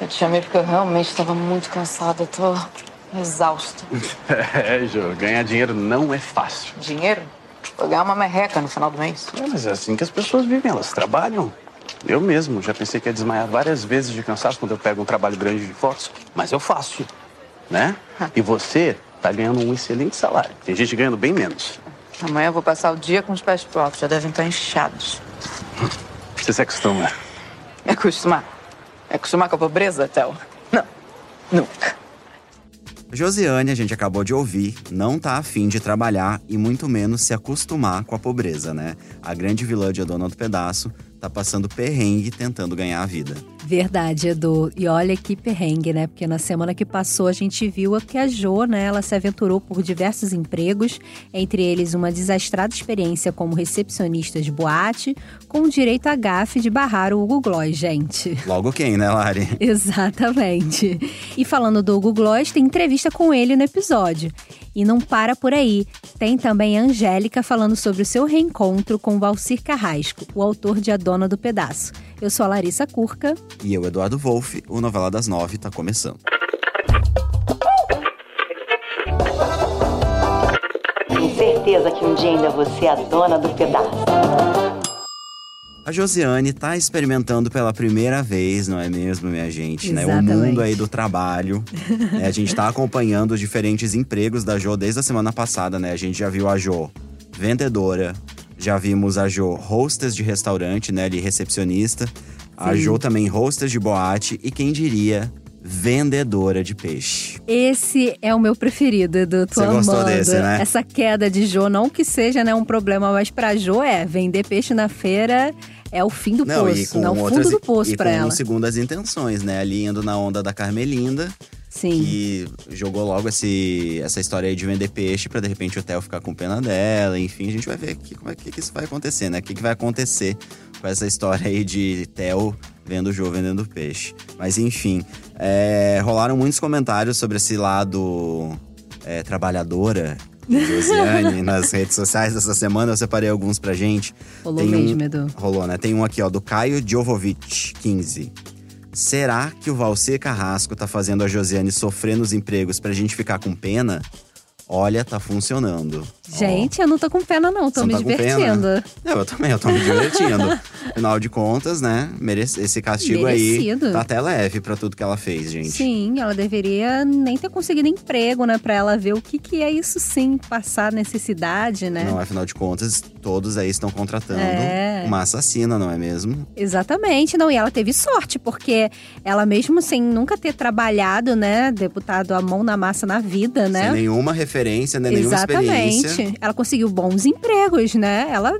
Eu te chamei porque eu realmente estava muito cansada. Eu tô exausta. É, Jô, ganhar dinheiro não é fácil. Dinheiro? Vou ganhar uma merreca no final do mês. É, mas é assim que as pessoas vivem, elas trabalham. Eu mesmo já pensei que ia desmaiar várias vezes de cansaço quando eu pego um trabalho grande de fotos, mas eu faço, né? E você tá ganhando um excelente salário. Tem gente ganhando bem menos. Amanhã eu vou passar o dia com os pés alto. Já devem estar inchados. Você se acostuma. É acostumar? É acostumar com a pobreza, Théo? Não. Nunca. Josiane, a gente acabou de ouvir, não tá afim de trabalhar e muito menos se acostumar com a pobreza, né? A grande vilã de Dona do Pedaço tá passando perrengue tentando ganhar a vida. Verdade, Edu. E olha que perrengue, né? Porque na semana que passou a gente viu que a Jo, né, ela se aventurou por diversos empregos, entre eles uma desastrada experiência como recepcionista de boate, com direito a gafe de barrar o Hugo Gloss, gente. Logo quem, né, Lari? Exatamente. E falando do Hugo Gloss, tem entrevista com ele no episódio. E não para por aí. Tem também a Angélica falando sobre o seu reencontro com Valcir Carrasco, o autor de A Dona do Pedaço. Eu sou a Larissa Curca. E eu, Eduardo Wolff, o Novela das Nove tá começando. Tenho certeza que um dia ainda você é a dona do pedaço. A Josiane tá experimentando pela primeira vez, não é mesmo, minha gente? Né? O mundo aí do trabalho. né? A gente tá acompanhando os diferentes empregos da Jo desde a semana passada, né? A gente já viu a Jo vendedora, já vimos a Jo hostess de restaurante, né? Ali, recepcionista. A Sim. Jo também hostess de boate e quem diria, vendedora de peixe. Esse é o meu preferido, Edu. Tô Você gostou amando. desse, né? Essa queda de Jo, não que seja né, um problema, mas pra Jo é vender peixe na feira é o fim do poço, né? O fundo outras- do poço e pra com ela. segundas intenções, né? Ali indo na onda da Carmelinda. Sim. que jogou logo esse, essa história aí de vender peixe pra de repente o Theo ficar com pena dela. Enfim, a gente vai ver aqui como é que, que isso vai acontecer, né? O que, que vai acontecer com essa história aí de Theo vendo o Jo vendendo peixe. Mas enfim, é, rolaram muitos comentários sobre esse lado é, trabalhadora de Josiane nas redes sociais dessa semana. Eu separei alguns pra gente. Rolou Tem um- mesmo, Edu. Rolou, né? Tem um aqui, ó, do Caio Jovovic, 15. Será que o Valcer Carrasco tá fazendo a Josiane sofrer nos empregos pra gente ficar com pena? Olha, tá funcionando. Gente, eu não tô com pena, não. Tô Você me tá divertindo. não, eu também, eu tô me divertindo. Afinal de contas, né? merece- Esse castigo Merecido. aí tá até leve pra tudo que ela fez, gente. Sim, ela deveria nem ter conseguido emprego, né? Pra ela ver o que, que é isso sim, passar necessidade, né? Não, afinal de contas, todos aí estão contratando É. uma assassina, não é mesmo? Exatamente, não. E ela teve sorte, porque ela mesmo sem nunca ter trabalhado, né, deputado a mão na massa na vida, né? Sem nenhuma referência, né? nenhuma experiência. Exatamente. Ela conseguiu bons empregos, né? Ela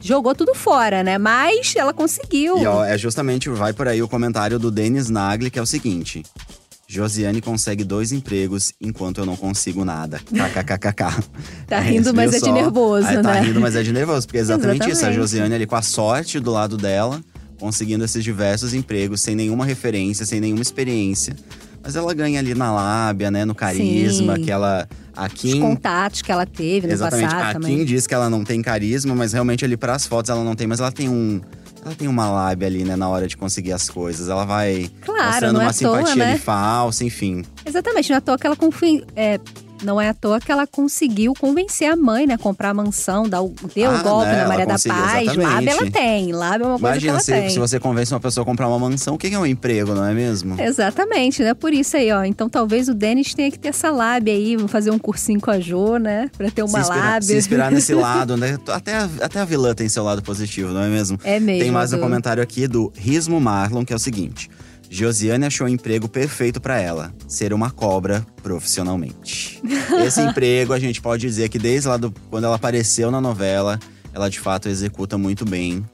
jogou tudo fora, né? Mas ela conseguiu. E ó, é justamente, vai por aí o comentário do Denis Nagli, que é o seguinte. Josiane consegue dois empregos enquanto eu não consigo nada. KKKKK. Tá rindo, mas é de nervoso, Tá né? rindo, mas é de nervoso. Porque é exatamente, isso. A Exatamente. Josiane ali com a sorte do lado dela, conseguindo esses diversos empregos, sem nenhuma referência, sem nenhuma experiência. Mas ela ganha ali na lábia, né? No carisma, Sim. que ela. A Os Kim, contatos que ela teve no Exatamente. passado a também. Kim diz que ela não tem carisma, mas realmente ali para as fotos ela não tem, mas ela tem um ela tem uma lábia ali, né, na hora de conseguir as coisas. Ela vai Claro, mostrando é uma à toa, simpatia né? ali falsa, enfim. Exatamente, não é à toa que ela confi... é, não é à toa que ela conseguiu convencer a mãe, né? a Comprar a mansão, dar o, deu Ah, o golpe né, na Maria da Paz. exatamente. Lábia ela tem, lábia é uma coisa Imagina que se, ela tem. se você convence uma pessoa a comprar uma mansão, o que é um emprego, não é mesmo? Exatamente, né? Por isso aí, ó. Então talvez o Denis tenha que ter essa lábia aí, fazer um cursinho com a Jo, né? Pra ter uma se, inspirar, lábia. se inspirar nesse lado, né? Até a, até a vilã tem seu lado positivo, não é mesmo? É mesmo. Tem mais um comentário aqui do Rismo Marlon, que é o seguinte. Josiane achou o emprego perfeito pra ela, ser uma cobra profissionalmente. Esse emprego a gente pode dizer que desde lá do, quando ela apareceu na novela, ela de fato executa muito bem.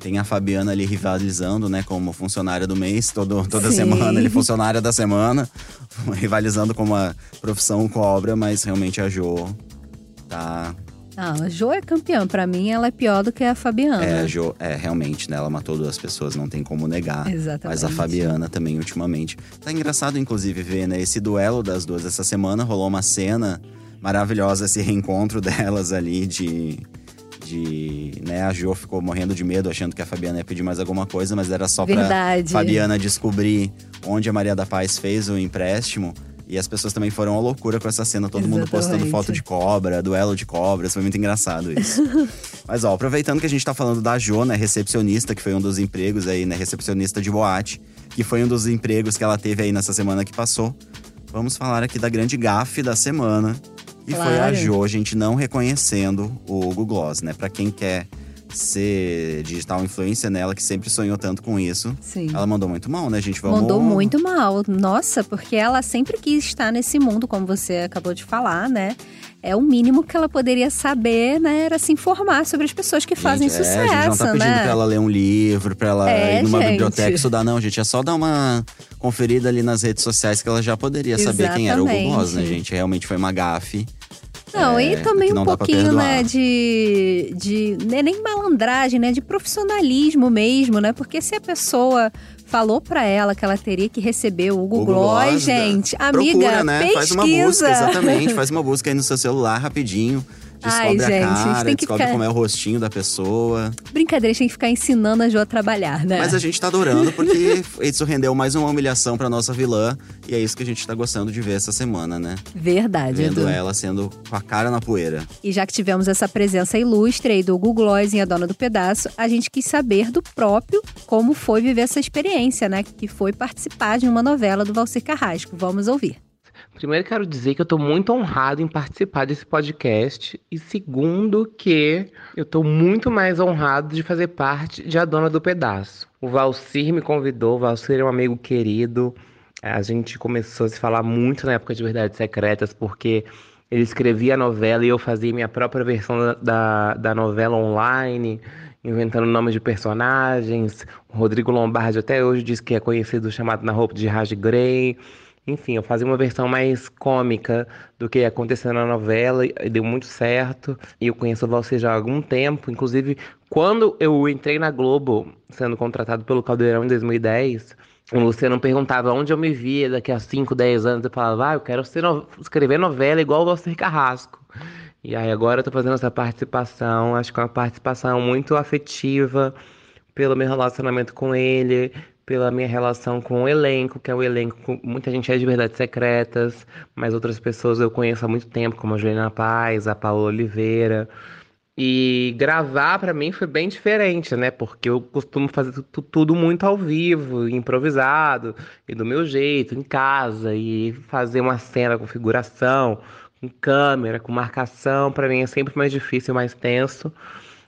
Tem a Fabiana ali rivalizando, né, como funcionária do mês, todo, toda Sim. semana, ele funcionária da semana, rivalizando com uma profissão cobra, mas realmente a Jo tá Ah, a Jo é campeã. Pra mim, ela é pior do que a Fabiana. É, a Jo, é, realmente, né? Ela matou duas pessoas, não tem como negar. Exatamente. Mas a Fabiana também, ultimamente. Tá engraçado, inclusive, ver, né? Esse duelo das duas essa semana. Rolou uma cena maravilhosa, esse reencontro delas ali de, de, né, a Jo ficou morrendo de medo, achando que a Fabiana ia pedir mais alguma coisa, mas era só Verdade. pra Fabiana descobrir onde a Maria da Paz fez o empréstimo. E as pessoas também foram à loucura com essa cena, todo mundo postando Exatamente. foto de cobra, duelo de cobras, foi muito engraçado isso. Mas ó, aproveitando que a gente tá falando da Jo, né, recepcionista, que foi um dos empregos aí, né, recepcionista de boate, que foi um dos empregos que ela teve aí nessa semana que passou. Vamos falar aqui da grande gafe da semana, que foi a Claro. Jo, gente não reconhecendo o Google Gloss, né? Pra quem quer ser digital influencer nela, que sempre sonhou tanto com isso. Sim. Ela mandou muito mal, né, gente? Vamos... Mandou muito mal. Nossa, porque ela sempre quis estar nesse mundo, como você acabou de falar, né? É o mínimo que ela poderia saber, né? Era se informar sobre as pessoas que fazem sucesso, é, a gente não tá pedindo né? pra ela ler um livro, pra ela É, ir numa gente. biblioteca estudar, não, gente. É só dar uma conferida ali nas redes sociais que ela já poderia saber quem era o Google né, Exatamente. gente? Realmente foi uma gafe. Não, É, e também um pouquinho, né, de, de. né, nem malandragem, né? De profissionalismo mesmo, né? Porque se a pessoa falou pra ela que ela teria que receber o Google, Gloss, Gloss, gente, né? amiga, Procura, né? pesquisa. Faz uma busca, exatamente. Faz uma busca aí no seu celular rapidinho. Ai, gente, a a gente cara, tem que descobre ficar- como é o rostinho da pessoa. Brincadeira, a gente tem que ficar ensinando a Jo a trabalhar, né? Mas a gente tá adorando porque isso rendeu mais uma humilhação pra nossa vilã. E é isso que a gente tá gostando de ver essa semana, né? Verdade, Vendo Edu. ela sendo com a cara na poeira. E já que tivemos essa presença ilustre aí do Google Gloss em A Dona do Pedaço, a gente quis saber do próprio como foi viver essa experiência, né? Que foi participar de uma novela do Valcir Carrasco. Vamos ouvir. Primeiro quero dizer que eu tô muito honrado em participar desse podcast. E segundo que eu tô muito mais honrado de fazer parte de A Dona do Pedaço. O Valcir me convidou, o Valcir é um amigo querido. A gente começou a se falar muito na época de Verdades Secretas, porque ele escrevia a novela e eu fazia minha própria versão da, da, da novela online, inventando nomes de personagens. O Rodrigo Lombardi até hoje diz que é conhecido chamado Na Roupa de Raj Grey. Enfim, eu fazia uma versão mais cômica do que ia acontecer na novela e deu muito certo. E eu conheço o Valcir já há algum tempo. Inclusive, quando eu entrei na Globo, sendo contratado pelo Caldeirão em 2010, o Luciano perguntava onde eu me via daqui a 5, 10 anos. Eu falava, ah, eu quero no- escrever novela igual o Valcir Carrasco. E aí agora eu tô fazendo essa participação, acho que é uma participação muito afetiva pelo meu relacionamento com ele, pela minha relação com o elenco, que é o elenco, muita gente é de Verdades Secretas, mas outras pessoas eu conheço há muito tempo, como a Juliana Paz, a Paola Oliveira. E gravar pra mim foi bem diferente, né? Porque eu costumo fazer tu- tudo muito ao vivo, improvisado, e do meu jeito, em casa, e fazer uma cena com figuração, com câmera, com marcação, pra mim é sempre mais difícil, mais tenso.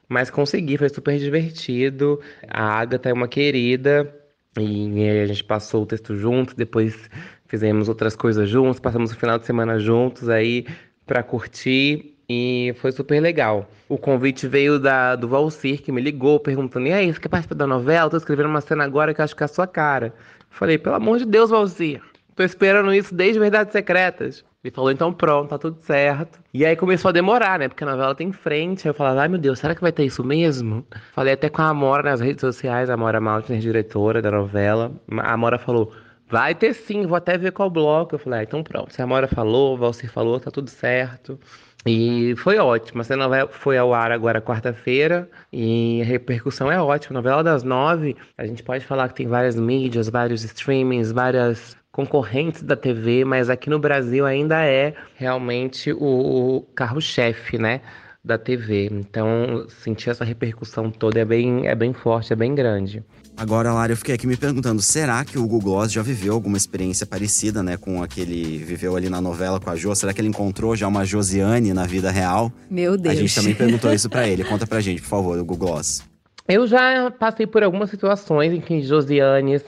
Mas consegui, foi super divertido. A Agatha é uma querida. E a gente passou o texto juntos, depois fizemos outras coisas juntos, passamos o final de semana juntos aí pra curtir e foi super legal. O convite veio da, do Valcir, que me ligou perguntando: E aí, você quer participar da novela? Tô escrevendo uma cena agora que acho que é a sua cara. Falei: Pelo amor de Deus, Valcir, tô esperando isso desde Verdades Secretas. Ele falou: Então pronto, tá tudo certo. E aí começou a demorar, né? Porque a novela tem frente. Aí eu falava: Ai meu Deus, será que vai ter isso mesmo? Falei até com a Amora nas redes sociais, a Amora Maltner, diretora da novela. A Amora falou: Vai ter sim, vou até ver qual bloco. Eu falei: ah, Então pronto. Se a Amora falou, o falou, tá tudo certo. E foi ótimo. Essa novela foi ao ar agora quarta-feira e a repercussão é ótima. Novela das nove, a gente pode falar que tem várias mídias, vários streamings, várias concorrentes da TV, mas aqui no Brasil ainda é realmente o carro-chefe, né? Da TV. Então, sentir essa repercussão toda é bem, é bem forte, é bem grande. Agora, Lara, eu fiquei aqui me perguntando, será que o Google Gloss já viveu alguma experiência parecida, né, com a que ele viveu ali na novela com a Jo? Será que ele encontrou já uma Josiane na vida real? Meu Deus. A gente também perguntou isso pra ele. Conta pra gente, por favor, o Google Gloss. Eu já passei por algumas situações em que Josianes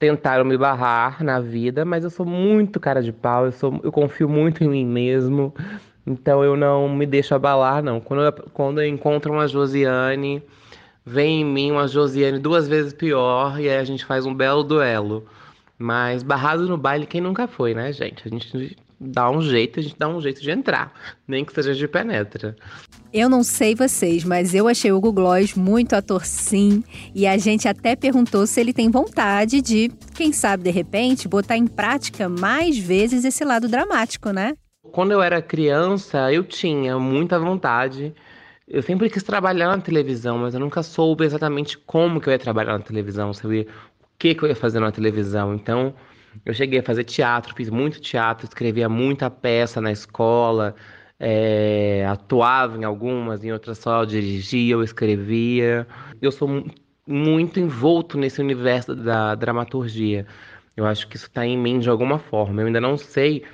tentaram me barrar na vida, mas eu sou muito cara de pau, eu, sou, eu confio muito em mim mesmo, então eu não me deixo abalar, não. Quando eu, quando eu encontro uma Josiane, vem em mim uma Josiane duas vezes pior, e aí a gente faz um belo duelo. Mas barrado no baile, quem nunca foi, né, gente? A gente dá um jeito, a gente dá um jeito de entrar, nem que seja de penetra. Eu não sei vocês, mas eu achei o Google Gloss muito ator sim. E a gente até perguntou se ele tem vontade de, quem sabe de repente, botar em prática mais vezes esse lado dramático, né? Quando eu era criança, eu tinha muita vontade eu sempre quis trabalhar na televisão, mas eu nunca soube exatamente como que eu ia trabalhar na televisão, sabia o que que eu ia fazer na televisão. Então, eu cheguei a fazer teatro, fiz muito teatro, escrevia muita peça na escola, é, atuava em algumas, em outras só eu dirigia, eu escrevia. Eu sou muito envolto nesse universo da dramaturgia. Eu acho que isso está em mim de alguma forma. Eu ainda não sei.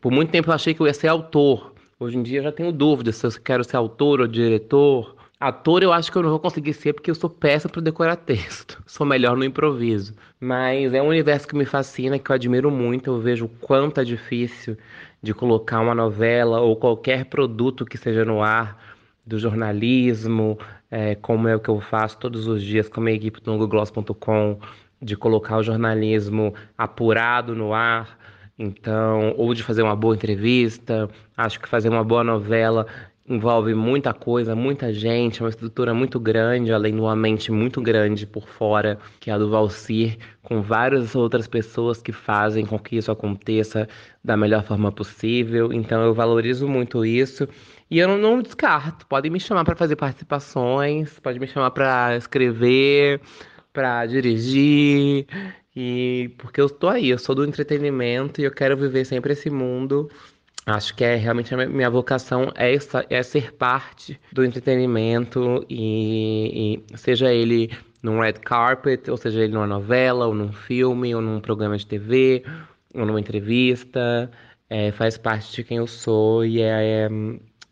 Por muito tempo eu achei que eu ia ser autor. Hoje em dia eu já tenho dúvidas se eu quero ser autor ou diretor. Ator eu acho que eu não vou conseguir ser porque eu sou péssimo para decorar texto. Sou melhor no improviso. Mas é um universo que me fascina, que eu admiro muito. Eu vejo o quanto é difícil de colocar uma novela ou qualquer produto que seja no ar do jornalismo, é, como é o que eu faço todos os dias com a minha equipe do Gloss.com, de colocar o jornalismo apurado no ar. Então, ou de fazer uma boa entrevista, acho que fazer uma boa novela envolve muita coisa, muita gente, uma estrutura muito grande, além de uma mente muito grande por fora, que é a do Valcir, com várias outras pessoas que fazem com que isso aconteça da melhor forma possível. Então eu valorizo muito isso. E eu não, não descarto. Podem me chamar para fazer participações, pode me chamar para escrever, para dirigir. E porque eu estou aí, eu sou do entretenimento e eu quero viver sempre esse mundo Acho que é realmente a minha vocação é, essa, é ser parte do entretenimento e, e, seja ele num red carpet, ou seja ele numa novela, ou num filme, ou num programa de TV, ou numa entrevista, é, faz parte de quem eu sou e é, é,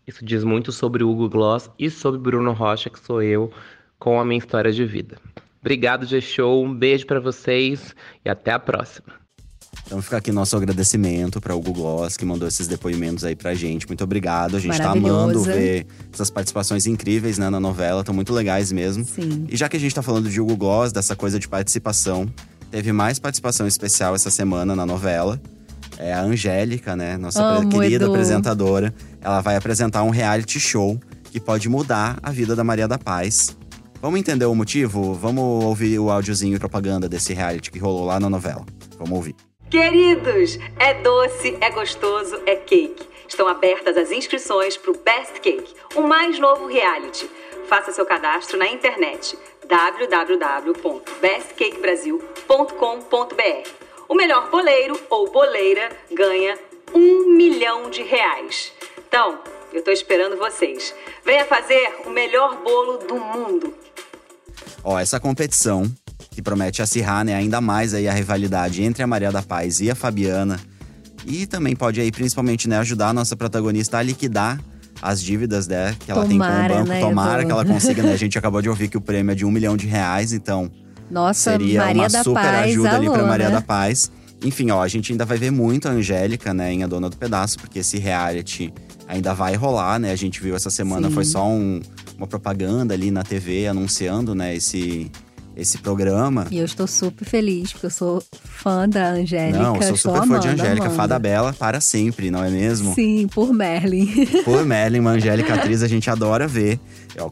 isso diz muito sobre o Hugo Gloss e sobre Bruno Rocha, que sou eu, com a minha história de vida. Obrigado, G-Show, um beijo para vocês e até a próxima. Então fica aqui nosso agradecimento para o Google Gloss, que mandou esses depoimentos aí pra gente. Muito obrigado. A gente tá amando ver essas participações incríveis né, na novela, estão muito legais mesmo. Sim. E já que a gente tá falando de Hugo Gloss, dessa coisa de participação, teve mais participação especial essa semana na novela. É a Angélica, né? Nossa Amo, querida Edu. apresentadora. Ela vai apresentar um reality show que pode mudar a vida da Maria da Paz. Vamos entender o motivo? Vamos ouvir o áudiozinho e propaganda desse reality que rolou lá na novela. Vamos ouvir. Queridos, é doce, é gostoso, é cake. Estão abertas as inscrições para o Best Cake, o mais novo reality. Faça seu cadastro na internet www.bestcakebrasil.com.br. O melhor boleiro ou boleira ganha um milhão de reais. Então, eu estou esperando vocês. Venha fazer o melhor bolo do mundo. Ó, essa competição que promete acirrar né, ainda mais aí a rivalidade entre a Maria da Paz e a Fabiana. E também pode aí, principalmente, né, ajudar a nossa protagonista a liquidar as dívidas né, que ela Tomara, tem com o banco. né, Tomara que ela consiga, né? A gente acabou de ouvir que o prêmio é de um milhão de reais, então Nossa, seria Maria uma da super Paz, ajuda ali pra alô, Maria né? da Paz. Enfim, ó, a gente ainda vai ver muito a Angélica, né, em A Dona do Pedaço, porque esse reality ainda vai rolar, né? A gente viu essa semana, Sim. foi só um- uma propaganda ali na TV anunciando, né, esse, esse programa. E eu estou super feliz, porque eu sou fã da Angélica. Não, eu sou super fã de Angélica, amando. fada bela para sempre, não é mesmo? Sim, por Merlin. Por Merlin, uma Angélica atriz, a gente adora ver.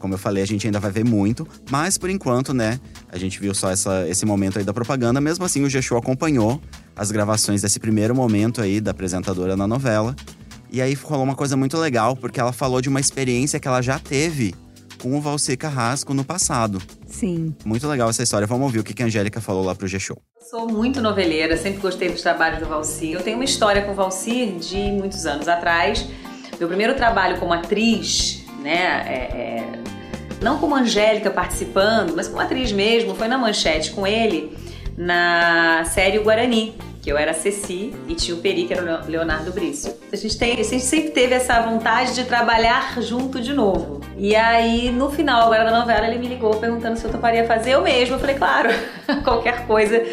Como eu falei, a gente ainda vai ver muito. Mas por enquanto, né, a gente viu só essa, esse momento aí da propaganda. Mesmo assim, o G-Show acompanhou as gravações desse primeiro momento aí da apresentadora na novela. E aí rolou uma coisa muito legal, porque ela falou de uma experiência que ela já teve com o Valci Carrasco no passado. Sim. Muito legal essa história. Vamos ouvir o que que a Angélica falou lá pro G-Show. Sou muito noveleira, sempre gostei dos trabalhos do Valcir. Eu tenho uma história com o Valcir de muitos anos atrás. Meu primeiro trabalho como atriz, né, é- é, não como Angélica participando, mas como atriz mesmo, foi na Manchete com ele na série O Guarani, que eu era a Ceci e tinha o Peri, que era o Leonardo Brício. A gente, tem, a gente sempre teve essa vontade de trabalhar junto de novo. E aí, no final agora da novela, ele me ligou perguntando se eu toparia fazer eu mesma. Eu falei, claro, qualquer coisa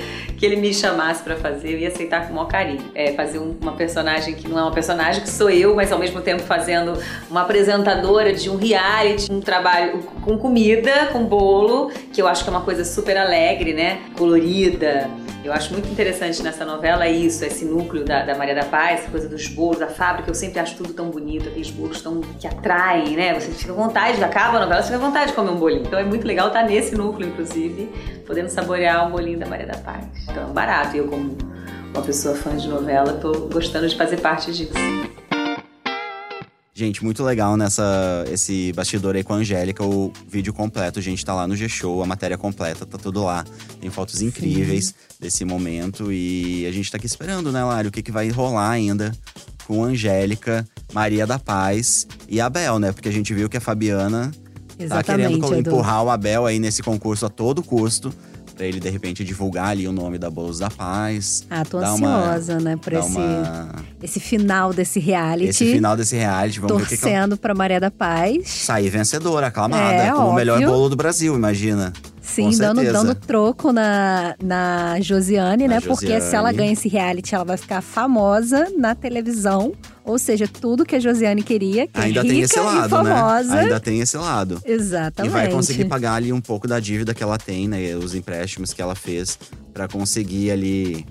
que ele me chamasse pra fazer, eu ia aceitar com o maior carinho. É, fazer um- uma personagem que não é uma personagem, que sou eu, mas ao mesmo tempo fazendo uma apresentadora de um reality, um trabalho com comida, com bolo, que eu acho que é uma coisa super alegre, né? Colorida. Eu acho muito interessante nessa novela isso, esse núcleo da, da Maria da Paz, essa coisa dos bolos, da fábrica. Eu sempre acho tudo tão bonito, aqueles bolos tão que atraem, né? Você fica com vontade, acaba a novela, você fica com vontade de comer um bolinho. Então é muito legal estar nesse núcleo, inclusive, podendo saborear um bolinho da Maria da Paz. Então é barato. E eu, como uma pessoa fã de novela, tô gostando de fazer parte disso. Gente, muito legal nessa esse bastidor aí com a Angélica. O vídeo completo, gente, tá lá no G-Show, a matéria completa, tá tudo lá. Tem fotos incríveis desse momento. E a gente tá aqui esperando, né, Lário? O que, que vai rolar ainda com a Angélica, Maria da Paz e a Abel, né? Porque a gente viu que a Fabiana tá querendo Exatamente, Edu. empurrar o Abel aí nesse concurso a todo custo. Pra ele, de repente, divulgar ali o nome da Bolsa da Paz. Ah, tô Dá uma- ansiosa, né, por esse, uma- esse final desse reality. Esse final desse reality, vamos ver o que, torcendo pra Maria da Paz. sair vencedora, aclamada, É, como o melhor bolo do Brasil, imagina. Sim, dando, dando troco na, na Josiane, Na né? Porque se ela Josiane. ganha esse reality, ela vai ficar famosa na televisão. Ou seja, tudo que a Josiane queria, que Ainda é tem rica esse e lado, famosa. né? Ainda tem esse lado. Exatamente. E vai conseguir pagar ali um pouco da dívida que ela tem, né? Os empréstimos que ela fez pra conseguir ali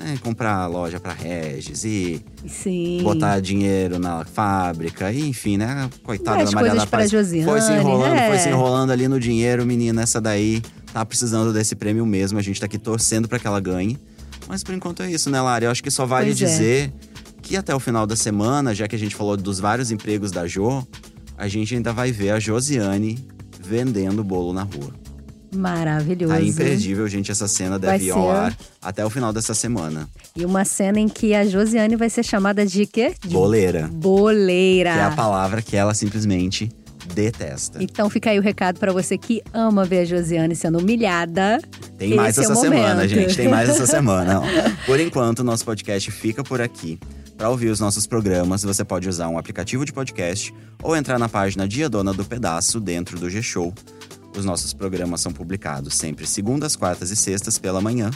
né, comprar loja pra Regis e Sim. botar dinheiro na fábrica, e, enfim, né? Coitada da Maria da Paz. Josiane, foi se enrolando, né? foi se enrolando ali no dinheiro, menina. Essa daí tá precisando desse prêmio mesmo. A gente tá aqui torcendo pra que ela ganhe. Mas por enquanto é isso, né, Lara? Eu acho que só vale Pois é. Que até o final da semana, já que a gente falou dos vários empregos da Jo, a gente ainda vai ver a Josiane vendendo bolo na rua. Maravilhoso. Tá imperdível, gente. Essa cena Vai deve ir ao ser. ar até o final dessa semana. E uma cena em que a Josiane vai ser chamada de quê? De Boleira. boleira. Que é a palavra que ela simplesmente detesta. Então fica aí o recado pra você que ama ver a Josiane sendo humilhada. Tem mais Esse é essa o semana, gente. Tem mais essa semana. Por enquanto, nosso podcast fica por aqui. Para ouvir os nossos programas, você pode usar um aplicativo de podcast ou entrar na página Dia Dona do Pedaço dentro do G-Show. Os nossos programas são publicados sempre segundas, quartas e sextas pela manhã.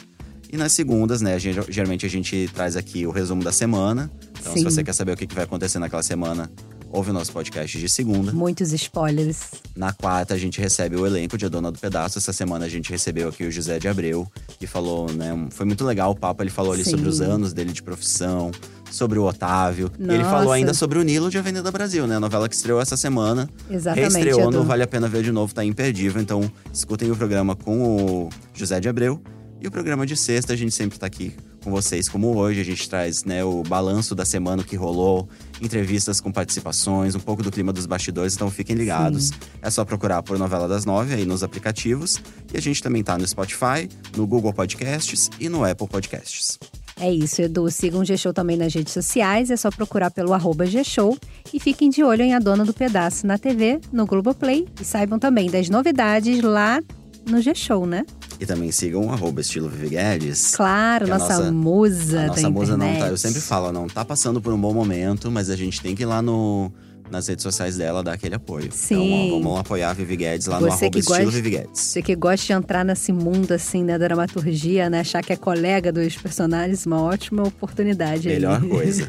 E nas segundas, né, geralmente a gente traz aqui o resumo da semana. Então, se Sim. você quer saber o que vai acontecer naquela semana, ouve o nosso podcast de segunda. Muitos spoilers. Na quarta, a gente recebe o elenco de A Dona do Pedaço. Essa semana a gente recebeu aqui o José de Abreu, que falou, né? Foi muito legal o papo. Ele falou ali Sim. sobre os anos dele de profissão, sobre o Otávio. E ele Nossa. falou ainda sobre o Nilo de Avenida Brasil, né? A novela que estreou essa semana. Exatamente, Reestreou no Vale a Pena Ver de Novo, tá imperdível. Então, escutem o programa com o José de Abreu. E o programa de sexta, a gente sempre tá aqui com vocês, como hoje. A gente traz né, o balanço da semana que rolou, entrevistas com participações, um pouco do clima dos bastidores. Então, fiquem ligados. É só procurar por Novela das Nove aí nos aplicativos. E a gente também tá no Spotify, no Google Podcasts e no Apple Podcasts. É isso, Edu. Sigam o G-Show também nas redes sociais. É só procurar pelo arroba G-Show. E fiquem de olho em A Dona do Pedaço na TV, no Globoplay. E saibam também das novidades lá no G-Show, né? E também sigam o arroba estilo Vivi Guedes. Claro, a nossa, nossa- musa nossa musa não tá. internet. Eu sempre falo, não tá passando por um bom momento, mas a gente tem que ir lá no, nas redes sociais dela dar aquele apoio. Sim. Então, vamos apoiar a Vivi Guedes lá no Você arroba que estilo gosta- Vivi Guedes. Você que gosta de entrar nesse mundo, assim, né, da dramaturgia, né? Achar que é colega dos personagens, uma ótima oportunidade. Melhor coisa.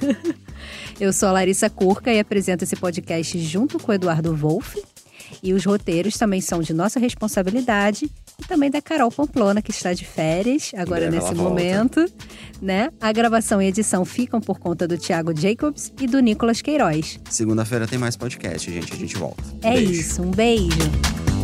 Eu sou a Larissa Curca e apresento esse podcast junto com o Eduardo Wolff. E os roteiros também são de nossa responsabilidade e também da Carol Pamplona, que está de férias agora nesse volta. momento. Né? A gravação e edição ficam por conta do Thiago Jacobs e do Nicolas Queiroz. Segunda-feira tem mais podcast, gente. A gente volta. É Beijo. isso, um beijo.